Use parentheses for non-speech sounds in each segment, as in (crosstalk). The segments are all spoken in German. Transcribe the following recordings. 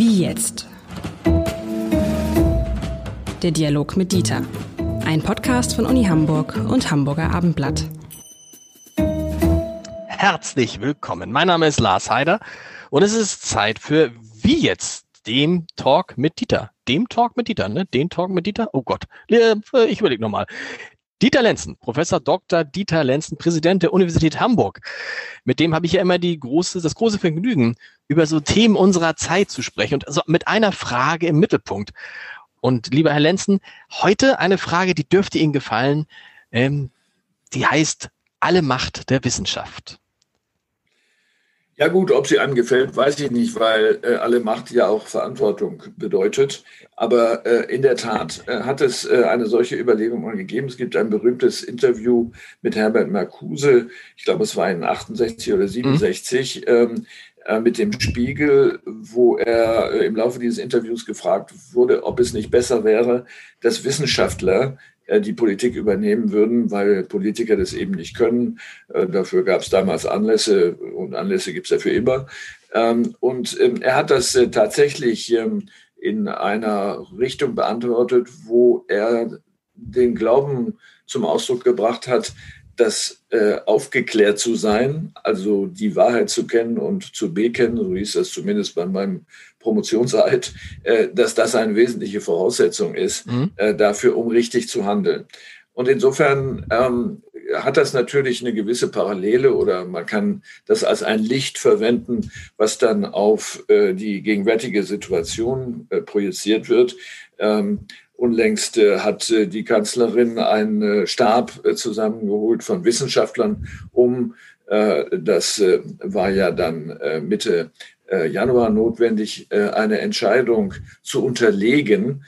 Wie jetzt? Der Dialog mit Dieter. Ein Podcast von Uni Hamburg und Hamburger Abendblatt. Herzlich willkommen. Mein Name ist Lars Heider und es ist Zeit für Wie jetzt? Dem Talk mit Dieter. Dem Talk mit Dieter, ne? Den Talk mit Dieter? Oh Gott. Ich überlege nochmal. Dieter Lenzen, Professor Dr. Dieter Lenzen, Präsident der Universität Hamburg. Mit dem habe ich ja immer die große, das große Vergnügen, über so Themen unserer Zeit zu sprechen und also mit einer Frage im Mittelpunkt. Und lieber Herr Lenzen, heute eine Frage, die dürfte Ihnen gefallen. Ähm, die heißt alle Macht der Wissenschaft. Ja gut, ob sie einem gefällt, weiß ich nicht, weil äh, alle Macht ja auch Verantwortung bedeutet. Aber äh, in der Tat äh, hat es äh, eine solche Überlegung mal gegeben. Es gibt ein berühmtes Interview mit Herbert Marcuse, ich glaube es war in 68 oder 67, mhm. ähm, äh, mit dem Spiegel, wo er äh, im Laufe dieses Interviews gefragt wurde, ob es nicht besser wäre, dass Wissenschaftler die Politik übernehmen würden, weil Politiker das eben nicht können. Äh, dafür gab es damals Anlässe und Anlässe gibt es dafür immer. Ähm, und ähm, er hat das äh, tatsächlich ähm, in einer Richtung beantwortet, wo er den Glauben zum Ausdruck gebracht hat, dass äh, aufgeklärt zu sein, also die Wahrheit zu kennen und zu bekennen, so hieß das zumindest bei meinem Promotionseid, äh, dass das eine wesentliche Voraussetzung ist mhm. äh, dafür, um richtig zu handeln. Und insofern ähm, hat das natürlich eine gewisse Parallele oder man kann das als ein Licht verwenden, was dann auf äh, die gegenwärtige Situation äh, projiziert wird. Ähm, Unlängst äh, hat äh, die Kanzlerin einen äh, Stab zusammengeholt von Wissenschaftlern, um, das war ja dann Mitte Januar notwendig, eine Entscheidung zu unterlegen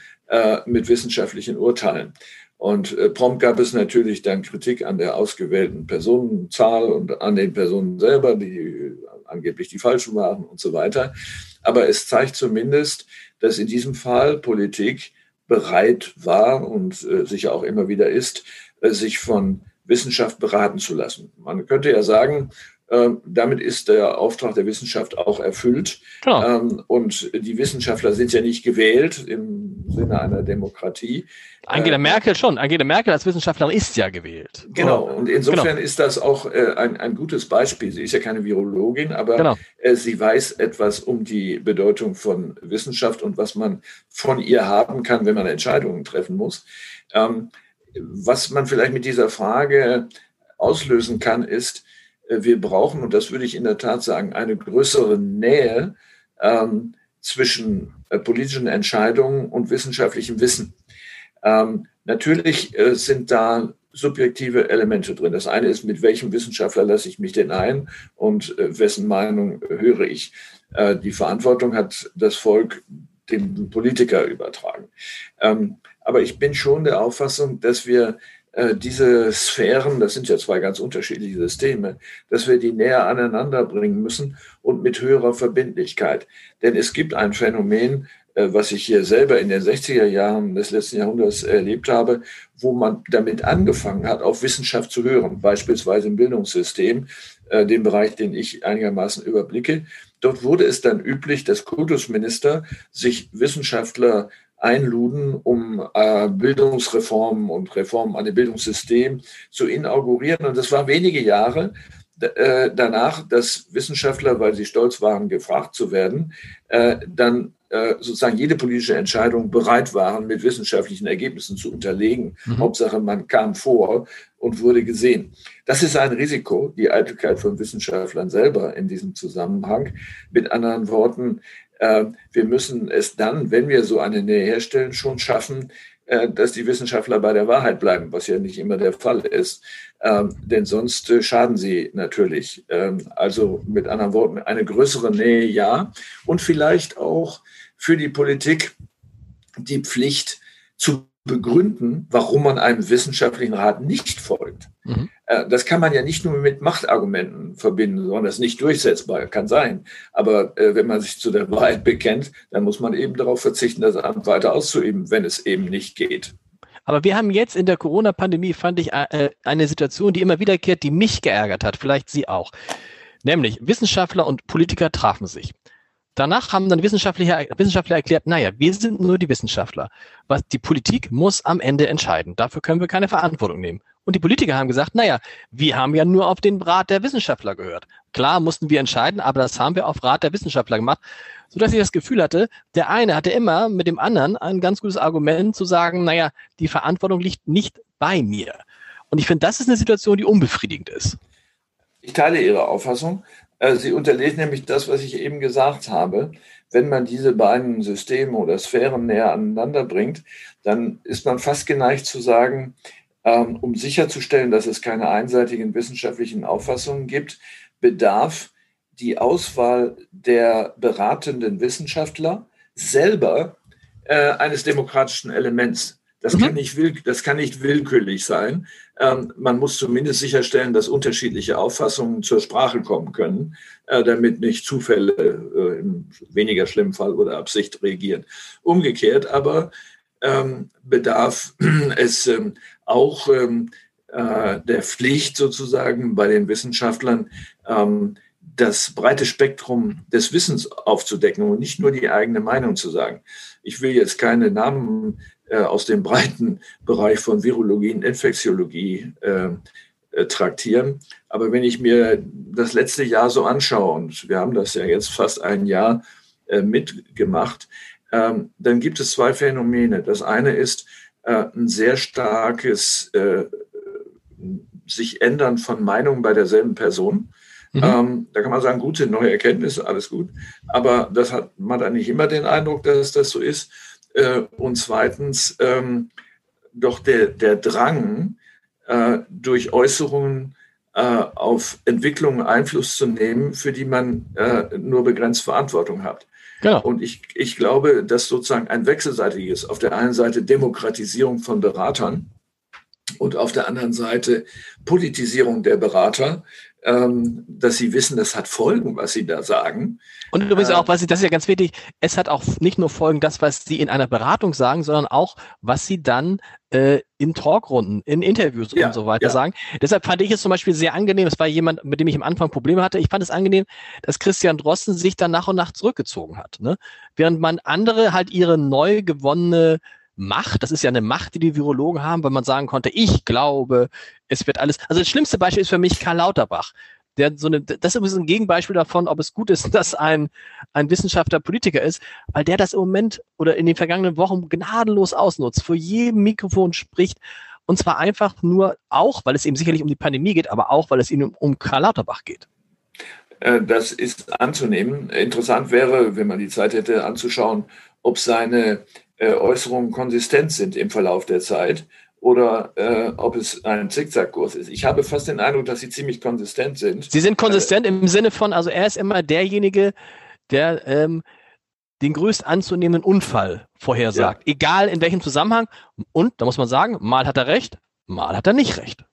mit wissenschaftlichen Urteilen. Und prompt gab es natürlich dann Kritik an der ausgewählten Personenzahl und an den Personen selber, die angeblich die falschen waren und so weiter. Aber es zeigt zumindest, dass in diesem Fall Politik bereit war und äh, sicher auch immer wieder ist, äh, sich von Wissenschaft beraten zu lassen. Man könnte ja sagen, ähm, damit ist der Auftrag der Wissenschaft auch erfüllt. Genau. Ähm, und die Wissenschaftler sind ja nicht gewählt im Sinne einer Demokratie. Angela äh, Merkel schon. Angela Merkel als Wissenschaftlerin ist ja gewählt. Genau. Und insofern genau. ist das auch äh, ein, ein gutes Beispiel. Sie ist ja keine Virologin, aber genau. Äh, sie weiß etwas um die Bedeutung von Wissenschaft und was man von ihr haben kann, wenn man Entscheidungen treffen muss. Ähm, was man vielleicht mit dieser Frage auslösen kann, ist, wir brauchen, und das würde ich in der Tat sagen, eine größere Nähe ähm, zwischen äh, politischen Entscheidungen und wissenschaftlichem Wissen. Ähm, natürlich äh, sind da subjektive Elemente drin. Das eine ist, mit welchem Wissenschaftler lasse ich mich denn ein und äh, wessen Meinung höre ich. Äh, die Verantwortung hat das Volk dem Politiker übertragen. Ähm, aber ich bin schon der Auffassung, dass wir äh, diese Sphären, das sind ja zwei ganz unterschiedliche Systeme, dass wir die näher aneinander bringen müssen und mit höherer Verbindlichkeit. Denn es gibt ein Phänomen, äh, was ich hier selber in den 60er Jahren des letzten Jahrhunderts erlebt habe, wo man damit angefangen hat, auf Wissenschaft zu hören, beispielsweise im Bildungssystem, äh, den Bereich, den ich einigermaßen überblicke. Dort wurde es dann üblich, dass Kultusminister sich Wissenschaftler einluden, um äh, Bildungsreformen und Reformen an dem Bildungssystem zu inaugurieren. Und das war wenige Jahre äh, danach, dass Wissenschaftler, weil sie stolz waren, gefragt zu werden, äh, dann äh, sozusagen jede politische Entscheidung bereit waren, mit wissenschaftlichen Ergebnissen zu unterlegen. Mhm. Hauptsache, man kam vor und wurde gesehen. Das ist ein Risiko, die Eitelkeit von Wissenschaftlern selber in diesem Zusammenhang. Mit anderen Worten, wir müssen es dann, wenn wir so eine Nähe herstellen, schon schaffen, äh, dass die Wissenschaftler bei der Wahrheit bleiben, was ja nicht immer der Fall ist. Ähm, denn sonst äh, schaden sie natürlich. Ähm, also mit anderen Worten, eine größere Nähe ja. Und vielleicht auch für die Politik die Pflicht zu begründen, warum man einem wissenschaftlichen Rat nicht folgt. Mhm. Äh, das kann man ja nicht nur mit Machtargumenten verbinden, sondern das ist nicht durchsetzbar, kann sein. Aber äh, wenn man sich zu der Wahrheit bekennt, dann muss man eben darauf verzichten, das Amt weiter auszuüben, wenn es eben nicht geht. Aber wir haben jetzt in der Corona-Pandemie, fand ich, äh, eine Situation, die immer wiederkehrt, die mich geärgert hat, vielleicht Sie auch. Nämlich Wissenschaftler und Politiker trafen sich. Danach haben dann Wissenschaftler, Wissenschaftler erklärt, naja, wir sind nur die Wissenschaftler. Was die Politik muss am Ende entscheiden. Dafür können wir keine Verantwortung nehmen. Und die Politiker haben gesagt, naja, wir haben ja nur auf den Rat der Wissenschaftler gehört. Klar mussten wir entscheiden, aber das haben wir auf Rat der Wissenschaftler gemacht, sodass ich das Gefühl hatte, der eine hatte immer mit dem anderen ein ganz gutes Argument zu sagen, naja, die Verantwortung liegt nicht bei mir. Und ich finde, das ist eine Situation, die unbefriedigend ist. Ich teile Ihre Auffassung. Äh, Sie unterlegt nämlich das, was ich eben gesagt habe. Wenn man diese beiden Systeme oder Sphären näher aneinander bringt, dann ist man fast geneigt zu sagen, ähm, um sicherzustellen, dass es keine einseitigen wissenschaftlichen Auffassungen gibt, bedarf die Auswahl der beratenden Wissenschaftler selber äh, eines demokratischen Elements. Das, mhm. kann nicht will, das kann nicht willkürlich sein. Ähm, man muss zumindest sicherstellen, dass unterschiedliche Auffassungen zur Sprache kommen können, äh, damit nicht Zufälle äh, im weniger schlimmen Fall oder Absicht regieren. Umgekehrt aber ähm, bedarf (clears throat) es ähm, auch ähm, äh, der Pflicht sozusagen bei den Wissenschaftlern, ähm, das breite Spektrum des Wissens aufzudecken und nicht nur die eigene Meinung zu sagen. Ich will jetzt keine Namen aus dem breiten Bereich von Virologie und Infektiologie äh, äh, traktieren. Aber wenn ich mir das letzte Jahr so anschaue, und wir haben das ja jetzt fast ein Jahr äh, mitgemacht, ähm, dann gibt es zwei Phänomene. Das eine ist äh, ein sehr starkes äh, sich ändern von Meinungen bei derselben Person. Mhm. Ähm, da kann man sagen, gute neue Erkenntnisse, alles gut. Aber das hat man dann nicht immer den Eindruck, dass das so ist. Äh, und zweitens ähm, doch der, der Drang, äh, durch Äußerungen äh, auf Entwicklungen Einfluss zu nehmen, für die man nur begrenzt Verantwortung hat. Genau. Und ich, ich glaube, dass sozusagen ein wechselseitiges, auf der einen Seite Demokratisierung von Beratern und auf der anderen Seite Politisierung der Berater, dass sie wissen, das hat Folgen, was sie da sagen. Und übrigens äh, auch, was sie, das ist ja ganz wichtig, es hat auch nicht nur Folgen, das, was sie in einer Beratung sagen, sondern auch, was sie dann äh, in Talkrunden, in Interviews ja, und so weiter ja. sagen. Deshalb fand ich es zum Beispiel sehr angenehm, es war jemand, mit dem ich am Anfang Probleme hatte, ich fand es angenehm, dass Christian Drosten sich dann nach und nach zurückgezogen hat. Ne? Während man andere halt ihre neu gewonnene Macht, das ist ja eine Macht, die die Virologen haben, weil man sagen konnte, ich glaube, es wird alles. Also das schlimmste Beispiel ist für mich Karl Lauterbach. Der so eine, das ist ein Gegenbeispiel davon, ob es gut ist, (laughs) dass ein, ein Wissenschaftler Politiker ist, weil der das im Moment oder in den vergangenen Wochen gnadenlos ausnutzt, vor jedem Mikrofon spricht und zwar einfach nur auch, weil es ihm sicherlich um die Pandemie geht, aber auch, weil es ihm um Karl Lauterbach geht. Äh, das ist anzunehmen. Interessant wäre, wenn man die Zeit hätte, anzuschauen, ob seine äh, Äußerungen konsistent sind im Verlauf der Zeit oder äh, ob es ein Zickzackkurs ist. Ich habe fast den Eindruck, dass sie ziemlich konsistent sind. Sie sind konsistent äh, im Sinne von, also er ist immer derjenige, der ähm, den größt anzunehmenden Unfall vorhersagt, ja. egal in welchem Zusammenhang. Und da muss man sagen, mal hat er recht, mal hat er nicht recht.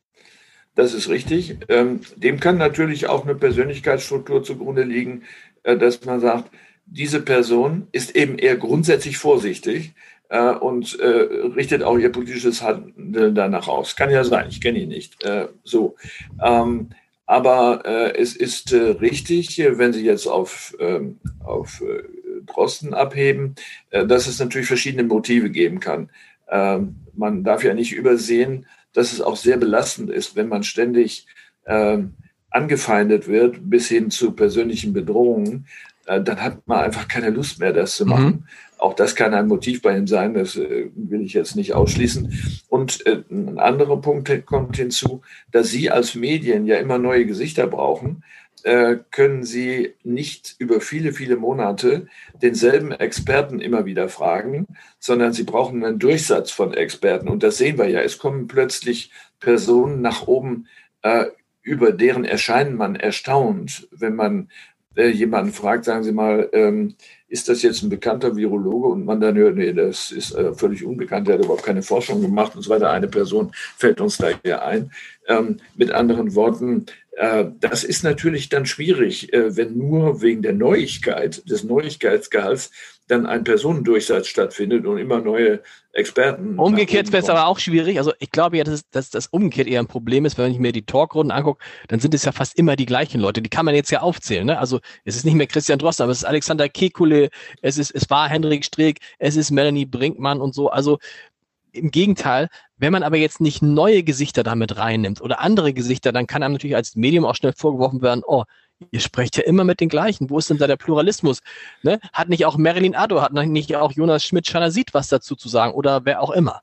Das ist richtig. Ähm, dem kann natürlich auch eine Persönlichkeitsstruktur zugrunde liegen, äh, dass man sagt, diese Person ist eben eher grundsätzlich vorsichtig äh, und äh, richtet auch ihr politisches Handeln danach aus. Kann ja sein, ich kenne ihn nicht. Äh, so. Ähm, aber äh, es ist äh, richtig, wenn Sie jetzt auf, ähm, auf äh, Drosten abheben, dass es natürlich verschiedene Motive geben kann. Ähm, man darf ja nicht übersehen, dass es auch sehr belastend ist, wenn man ständig ähm, angefeindet wird bis hin zu persönlichen Bedrohungen. Äh, dann hat man einfach keine Lust mehr, das zu machen. Mhm. Auch das kann ein Motiv bei ihm sein, das äh, will ich jetzt nicht ausschließen. Und äh, ein anderer Punkt kommt hinzu, dass Sie als Medien ja immer neue Gesichter brauchen, können Sie nicht über viele, viele Monate denselben Experten immer wieder fragen, sondern Sie brauchen einen Durchsatz von Experten. Und das sehen wir ja. Es kommen plötzlich Personen nach oben, über deren Erscheinen man erstaunt, wenn man äh, jemanden fragt, sagen Sie mal, ähm, ist das jetzt ein bekannter Virologe? Und man dann hört, nee, das ist äh, völlig unbekannt, der hat überhaupt keine Forschung gemacht und so weiter. Eine Person fällt uns da hier ein. Ähm, mit anderen Worten, das ist natürlich dann schwierig, äh, wenn nur wegen der Neuigkeit, des Neuigkeitsgehalts, dann ein Personendurchsatz stattfindet und immer neue Experten. Umgekehrt wäre es aber auch schwierig. Also ich glaube ja, dass, dass das umgekehrt eher ein Problem ist, wenn ich mir die Talkrunden angucke, dann sind es ja fast immer die gleichen Leute. Die kann man jetzt ja aufzählen. Ne? Also es ist nicht mehr Christian Drosten, aber es ist Alexander Kekule, es ist, es war Hendrik Streeck, es ist Melanie Brinkmann und so. Also im Gegenteil, wenn man aber jetzt nicht neue Gesichter damit reinnimmt oder andere Gesichter, dann kann einem natürlich als Medium auch schnell vorgeworfen werden, oh, ihr sprecht ja immer mit den gleichen. Wo ist denn da der Pluralismus? Ne? Hat nicht auch Marilyn Addo, hat nicht auch Jonas Schmidt-Schanasit was dazu zu sagen oder wer auch immer?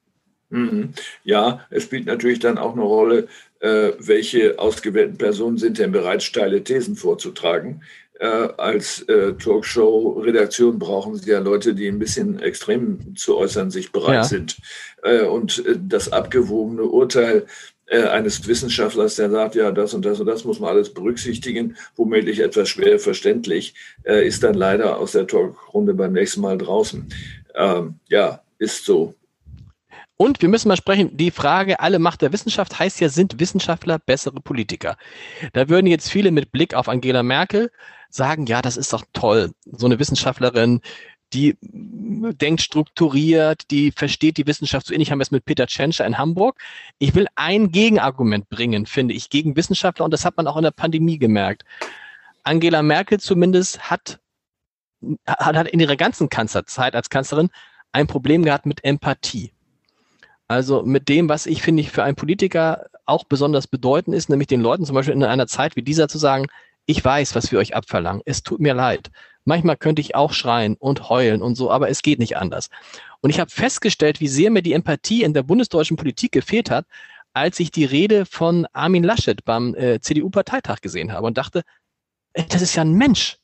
Mhm. Ja, es spielt natürlich dann auch eine Rolle, äh, welche ausgewählten Personen sind denn bereit, steile Thesen vorzutragen. Äh, als äh, Talkshow-Redaktion brauchen Sie ja Leute, die ein bisschen extrem zu äußern sich bereit ja. sind. Äh, und äh, das abgewogene Urteil äh, eines Wissenschaftlers, der sagt, ja, das und das und das muss man alles berücksichtigen, womöglich etwas schwer verständlich, ist dann leider aus der Talkrunde beim nächsten Mal draußen. Ähm, ja, ist so. Und wir müssen mal sprechen, die Frage, alle Macht der Wissenschaft heißt ja, sind Wissenschaftler bessere Politiker? Da würden jetzt viele mit Blick auf Angela Merkel sagen, ja, das ist doch toll. So eine Wissenschaftlerin, die denkt strukturiert, die versteht die Wissenschaft. So ähnlich haben wir es mit Peter Tschentscher in Hamburg. Ich will ein Gegenargument bringen, finde ich, gegen Wissenschaftler und das hat man auch in der Pandemie gemerkt. Angela Merkel zumindest hat, hat, hat in ihrer ganzen Kanzlerzeit als Kanzlerin ein Problem gehabt mit Empathie. Also mit dem, was ich finde ich für einen Politiker auch besonders bedeutend ist, nämlich den Leuten zum Beispiel in einer Zeit wie dieser zu sagen, ich weiß, was wir euch abverlangen. Es tut mir leid. Manchmal könnte ich auch schreien und heulen und so, aber es geht nicht anders. Und ich habe festgestellt, wie sehr mir die Empathie in der bundesdeutschen Politik gefehlt hat, als ich die Rede von Armin Laschet beim äh, CDU-Parteitag gesehen habe und dachte, das ist ja ein Mensch.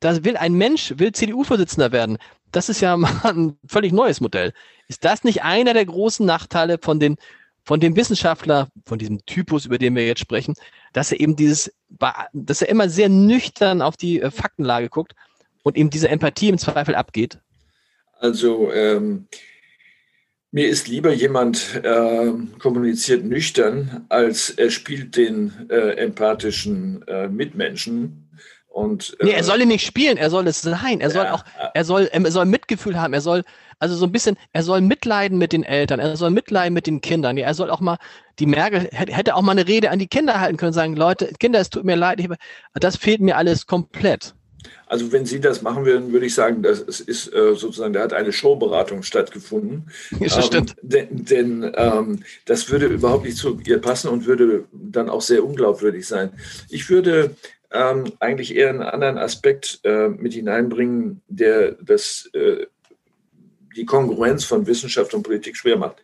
Da will ein Mensch, will CDU-Vorsitzender werden. Das ist ja (laughs) mal ein völlig neues Modell. Ist das nicht einer der großen Nachteile von den von dem Wissenschaftler, von diesem Typus, über den wir jetzt sprechen, dass er eben dieses, dass er immer sehr nüchtern auf die äh, Faktenlage guckt und eben diese Empathie im Zweifel abgeht? Also ähm, mir ist lieber jemand äh, kommuniziert nüchtern, als er spielt den äh, empathischen äh, Mitmenschen. Und, nee, er äh, soll ihn nicht spielen, er soll es sein. Er soll auch, er soll, er soll Mitgefühl haben, er soll, also so ein bisschen, er soll mitleiden mit den Eltern, er soll mitleiden mit den Kindern. Ja, er soll auch mal, die Merkel hätte auch mal eine Rede an die Kinder halten können, sagen, Leute, Kinder, es tut mir leid, das fehlt mir alles komplett. Also wenn Sie das machen würden, würde ich sagen, das ist äh, sozusagen, da hat eine Showberatung stattgefunden. Ja, das stimmt. Ähm, denn, denn ähm, das würde überhaupt nicht zu ihr passen und würde dann auch sehr unglaubwürdig sein. Ich würde ähm, eigentlich eher einen anderen Aspekt äh, mit hineinbringen, der das äh, die Kongruenz von Wissenschaft und Politik schwer macht.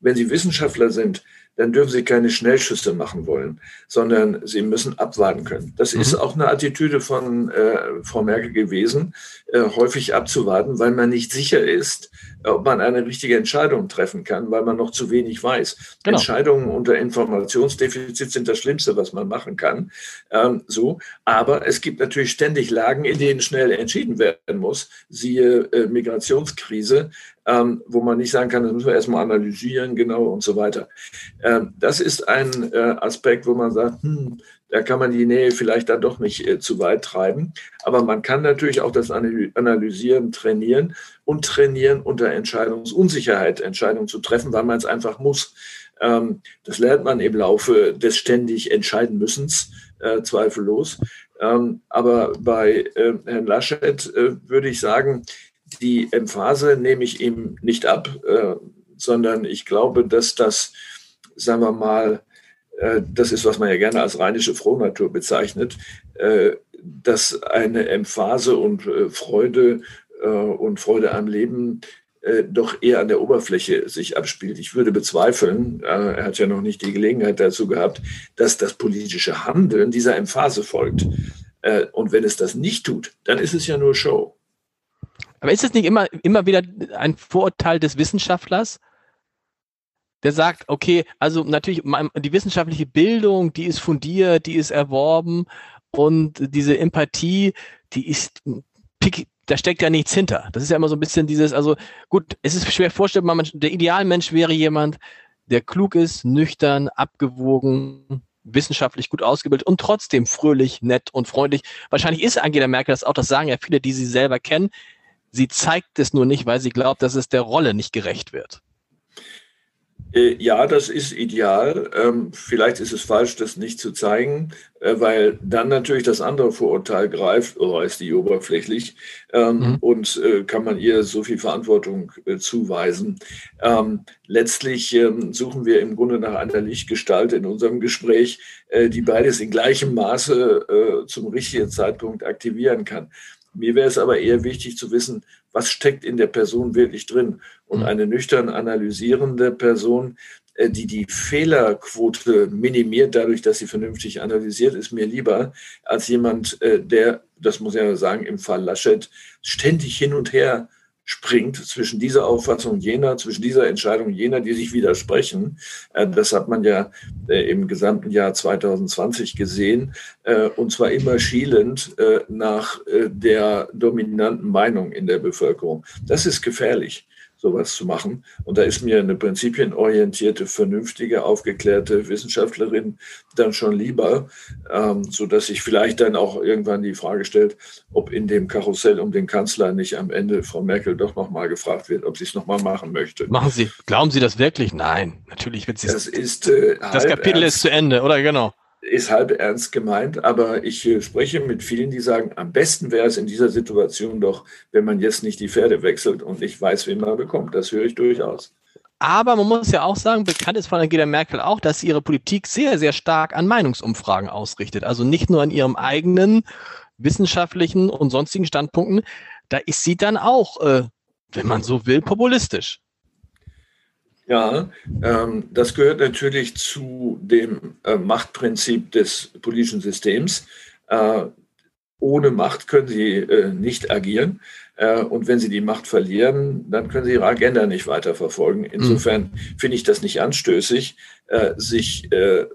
Wenn Sie Wissenschaftler sind, dann dürfen Sie keine Schnellschüsse machen wollen, sondern Sie müssen abwarten können. Das mhm. ist auch eine Attitüde von äh, Frau Merkel gewesen, äh, häufig abzuwarten, weil man nicht sicher ist, ob man eine richtige Entscheidung treffen kann, weil man noch zu wenig weiß. Genau. Entscheidungen unter Informationsdefizit sind das Schlimmste, was man machen kann. Ähm, so, aber es gibt natürlich ständig Lagen, in denen schnell entschieden werden muss. Siehe äh, Migrationskrise, ähm, wo man nicht sagen kann, das müssen wir erstmal analysieren, genau und so weiter. Ähm, das ist ein äh, Aspekt, wo man sagt, hm, da kann man die Nähe vielleicht dann doch nicht äh, zu weit treiben. Aber man kann natürlich auch das Analysieren trainieren und trainieren unter Entscheidungsunsicherheit, Entscheidungen zu treffen, weil man es einfach muss. Ähm, das lernt man im Laufe des ständig entscheiden müssens, äh, zweifellos. Ähm, aber bei äh, Herrn Laschet äh, würde ich sagen, die Emphase nehme ich ihm nicht ab, äh, sondern ich glaube, dass das, sagen wir mal, äh, das ist, was man ja gerne als rheinische Frohnatur bezeichnet, äh, dass eine Emphase und äh, Freude und Freude am Leben doch eher an der Oberfläche sich abspielt. Ich würde bezweifeln, er hat ja noch nicht die Gelegenheit dazu gehabt, dass das politische Handeln dieser Emphase folgt. Und wenn es das nicht tut, dann ist es ja nur Show. Aber ist es nicht immer, immer wieder ein Vorurteil des Wissenschaftlers, der sagt, okay, also natürlich die wissenschaftliche Bildung, die ist fundiert, die ist erworben und diese Empathie, die ist, da steckt ja nichts hinter. Das ist ja immer so ein bisschen dieses, also gut, es ist schwer vorstellbar, der Idealmensch wäre jemand, der klug ist, nüchtern, abgewogen, wissenschaftlich gut ausgebildet und trotzdem fröhlich, nett und freundlich. Wahrscheinlich ist Angela Merkel das auch, das sagen ja viele, die sie selber kennen. Sie zeigt es nur nicht, weil sie glaubt, dass es der Rolle nicht gerecht wird. Äh, ja, das ist ideal. Ähm, vielleicht ist es falsch, das nicht zu zeigen, äh, weil dann natürlich das andere Vorurteil greift, oh, ist die oberflächlich ähm, mhm. und äh, kann man ihr so viel Verantwortung zuweisen. Ähm, letztlich suchen wir im Grunde nach einer Lichtgestalt in unserem Gespräch, die beides in gleichem Maße zum richtigen Zeitpunkt aktivieren kann. Mir wäre es aber eher wichtig zu wissen, was steckt in der Person wirklich drin. Und mhm. eine nüchtern analysierende Person, äh, die die Fehlerquote minimiert dadurch, dass sie vernünftig analysiert, ist mir lieber als jemand, äh, der, das muss ich ja sagen, im Fall Laschet ständig hin und her springt zwischen dieser Auffassung jener, zwischen dieser Entscheidung jener, die sich widersprechen. Äh, das hat man ja äh, im gesamten Jahr 2020 gesehen, äh, und zwar immer schielend nach der dominanten Meinung in der Bevölkerung. Das ist gefährlich sowas zu machen. Und da ist mir eine prinzipienorientierte, vernünftige, aufgeklärte Wissenschaftlerin dann schon lieber, ähm, so dass sich vielleicht dann auch irgendwann die Frage stellt, ob in dem Karussell um den Kanzler nicht am Ende Frau Merkel doch nochmal gefragt wird, ob sie es nochmal machen möchte. Machen Sie, glauben Sie das wirklich? Nein, natürlich wird sie es. Das ist äh, das Kapitel ernst. ist zu Ende, oder genau? Ist halb ernst gemeint, aber ich äh, spreche mit vielen, die sagen, am besten wäre es in dieser Situation doch, wenn man jetzt nicht die Pferde wechselt und nicht weiß, wen man bekommt. Das höre ich durchaus. Aber man muss ja auch sagen, bekannt ist von Angela Merkel auch, dass sie ihre Politik sehr, sehr stark an Meinungsumfragen ausrichtet. Also nicht nur an ihrem eigenen wissenschaftlichen und sonstigen Standpunkten. Da ist sie dann auch, äh, wenn man so will, populistisch. Ja, ähm, das gehört natürlich zu dem äh, Machtprinzip des politischen Systems. Äh, ohne Macht können sie äh, nicht agieren. Äh, und wenn sie die Macht verlieren, dann können sie ihre Agenda nicht weiterverfolgen. Insofern mhm. finde ich das nicht anstößig, äh, sich äh,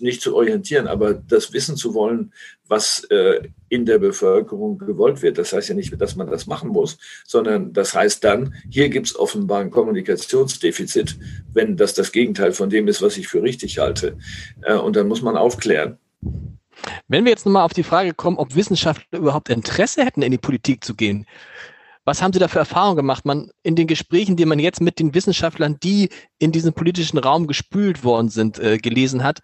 nicht zu orientieren, aber das wissen zu wollen, was äh, in der Bevölkerung gewollt wird. Das heißt ja nicht, dass man das machen muss, sondern das heißt dann, hier gibt es offenbar ein Kommunikationsdefizit, wenn das das Gegenteil von dem ist, was ich für richtig halte. Äh, und dann muss man aufklären. Wenn wir jetzt nochmal auf die Frage kommen, ob Wissenschaftler überhaupt Interesse hätten, in die Politik zu gehen, was haben Sie da für Erfahrungen gemacht? Man, in den Gesprächen, die man jetzt mit den Wissenschaftlern, die in diesen politischen Raum gespült worden sind, äh, gelesen hat,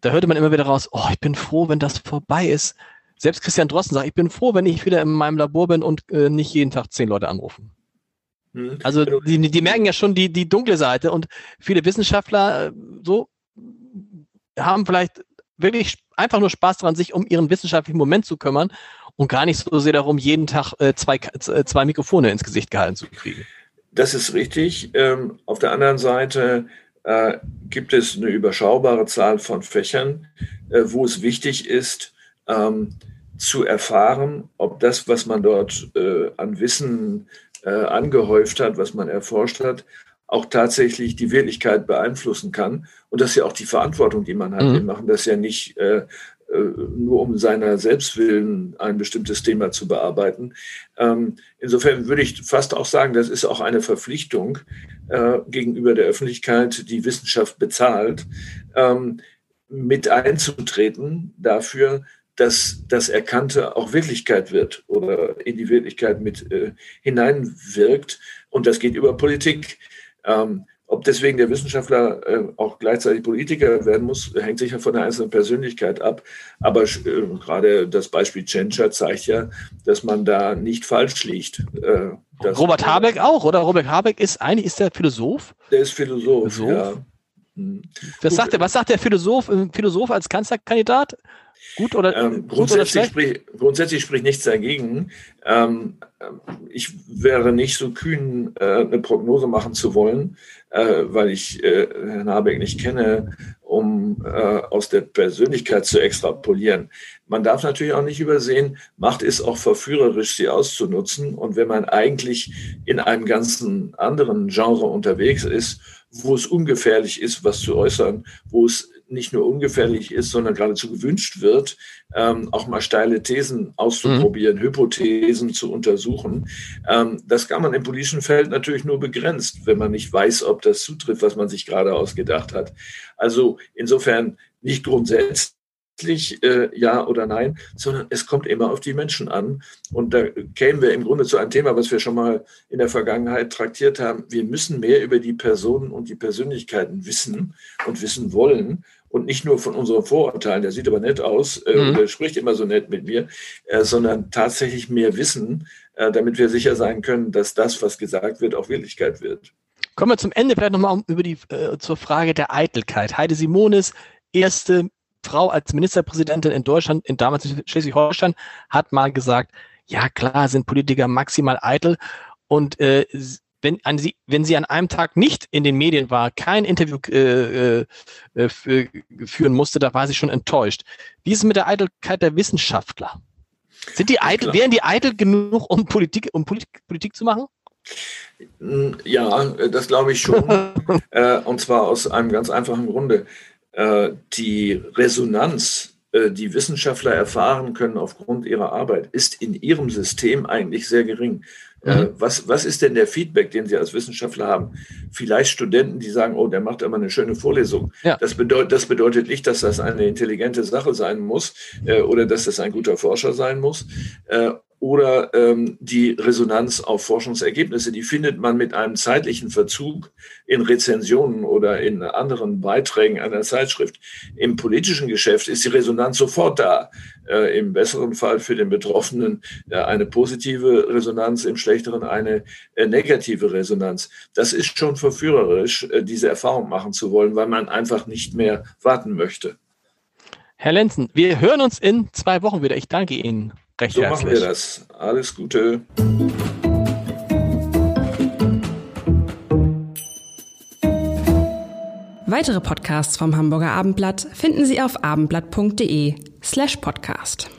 da hörte man immer wieder raus, oh, ich bin froh, wenn das vorbei ist. Selbst Christian Drosten sagt, ich bin froh, wenn ich wieder in meinem Labor bin und äh, nicht jeden Tag zehn Leute anrufen. Hm. Also die, die merken ja schon die, die dunkle Seite und viele Wissenschaftler äh, so haben vielleicht wirklich einfach nur Spaß daran, sich um ihren wissenschaftlichen Moment zu kümmern und gar nicht so sehr darum, jeden Tag äh, zwei, äh, zwei Mikrofone ins Gesicht gehalten zu kriegen. Das ist richtig. Ähm, auf der anderen Seite äh, gibt es eine überschaubare Zahl von Fächern, äh, wo es wichtig ist, ähm, zu erfahren, ob das, was man dort äh, an Wissen äh, angehäuft hat, was man erforscht hat, auch tatsächlich die Wirklichkeit beeinflussen kann. Und das ist ja auch die Verantwortung, die man hat. Mhm. Wir machen das ja nicht äh, äh, nur um seiner Selbstwillen ein bestimmtes Thema zu bearbeiten. Ähm, insofern würde ich fast auch sagen, das ist auch eine Verpflichtung äh, gegenüber der Öffentlichkeit, die Wissenschaft bezahlt, ähm, mit einzutreten dafür, dass das Erkannte auch Wirklichkeit wird oder in die Wirklichkeit mit äh, hineinwirkt. Und das geht über Politik. Ähm, ob deswegen der Wissenschaftler äh, auch gleichzeitig Politiker werden muss, hängt sicher von der einzelnen Persönlichkeit ab. Aber äh, gerade das Beispiel Tschentscher zeigt ja, dass man da nicht falsch liegt. Äh, Robert Habeck auch, oder? Robert Habeck ist eigentlich ist der Philosoph? Der ist Philosoph, Philosoph? ja. Hm. Was sagt, der, was sagt der Philosoph, äh, Philosoph als Kanzlerkandidat? Gut oder, ähm, gut grundsätzlich, oder sprich, grundsätzlich spricht nichts dagegen. Ähm, ich wäre nicht so kühn, äh, eine Prognose machen zu wollen, äh, weil ich äh, Herrn Habeck nicht kenne, um äh, aus der Persönlichkeit zu extrapolieren. Man darf natürlich auch nicht übersehen, Macht ist auch verführerisch, sie auszunutzen. Und wenn man eigentlich in einem ganzen anderen Genre unterwegs ist, wo es ungefährlich ist, was zu äußern, wo es nicht nur ungefährlich ist, sondern geradezu gewünscht wird, ähm, auch mal steile Thesen auszuprobieren, mhm. Hypothesen zu untersuchen. Ähm, das kann man im politischen Feld natürlich nur begrenzt, wenn man nicht weiß, ob das zutrifft, was man sich gerade ausgedacht hat. Also insofern nicht grundsätzlich äh, ja oder nein, sondern es kommt immer auf die Menschen an. Und da kämen wir im Grunde zu einem Thema, was wir schon mal in der Vergangenheit traktiert haben. Wir müssen mehr über die Personen und die Persönlichkeiten wissen und wissen wollen und nicht nur von unseren Vorurteilen, der sieht aber nett aus, äh, mhm. der spricht immer so nett mit mir, äh, sondern tatsächlich mehr wissen, äh, damit wir sicher sein können, dass das, was gesagt wird, auch Wirklichkeit wird. Kommen wir zum Ende vielleicht nochmal über die, äh, zur Frage der Eitelkeit. Heide Simonis, erste Frau als Ministerpräsidentin in Deutschland, in damals Schleswig-Holstein, hat mal gesagt, ja klar sind Politiker maximal eitel und äh, wenn, an sie, wenn sie an einem Tag nicht in den Medien war, kein Interview äh, äh, führen musste, da war sie schon enttäuscht. Wie ist es mit der Eitelkeit der Wissenschaftler? Sind die eitel, wären die eitel genug, um Politik, um Politik, Politik zu machen? Ja, das glaube ich schon. (laughs) äh, und zwar aus einem ganz einfachen Grunde. Äh, die Resonanz, äh, die Wissenschaftler erfahren können aufgrund ihrer Arbeit, ist in ihrem System eigentlich sehr gering. Äh, mhm. Was, was ist denn der Feedback, den Sie als Wissenschaftler haben? Vielleicht Studenten, die sagen, oh, der macht aber eine schöne Vorlesung. Ja. Das, bedeut, das bedeutet nicht, dass das eine intelligente Sache sein muss äh, oder dass das ein guter Forscher sein muss. Äh, oder ähm, die Resonanz auf Forschungsergebnisse, die findet man mit einem zeitlichen Verzug in Rezensionen oder in anderen Beiträgen einer Zeitschrift. Im politischen Geschäft ist die Resonanz sofort da. Äh, Im besseren Fall für den Betroffenen äh, eine positive Resonanz, im schlechteren eine äh, negative Resonanz. Das ist schon verführerisch, äh, diese Erfahrung machen zu wollen, weil man einfach nicht mehr warten möchte. Herr Lenzen, wir hören uns in zwei Wochen wieder. Ich danke Ihnen recht so herzlich. So machen wir das. Alles Gute. Weitere Podcasts vom Hamburger Abendblatt finden Sie auf abendblatt.de slash podcast.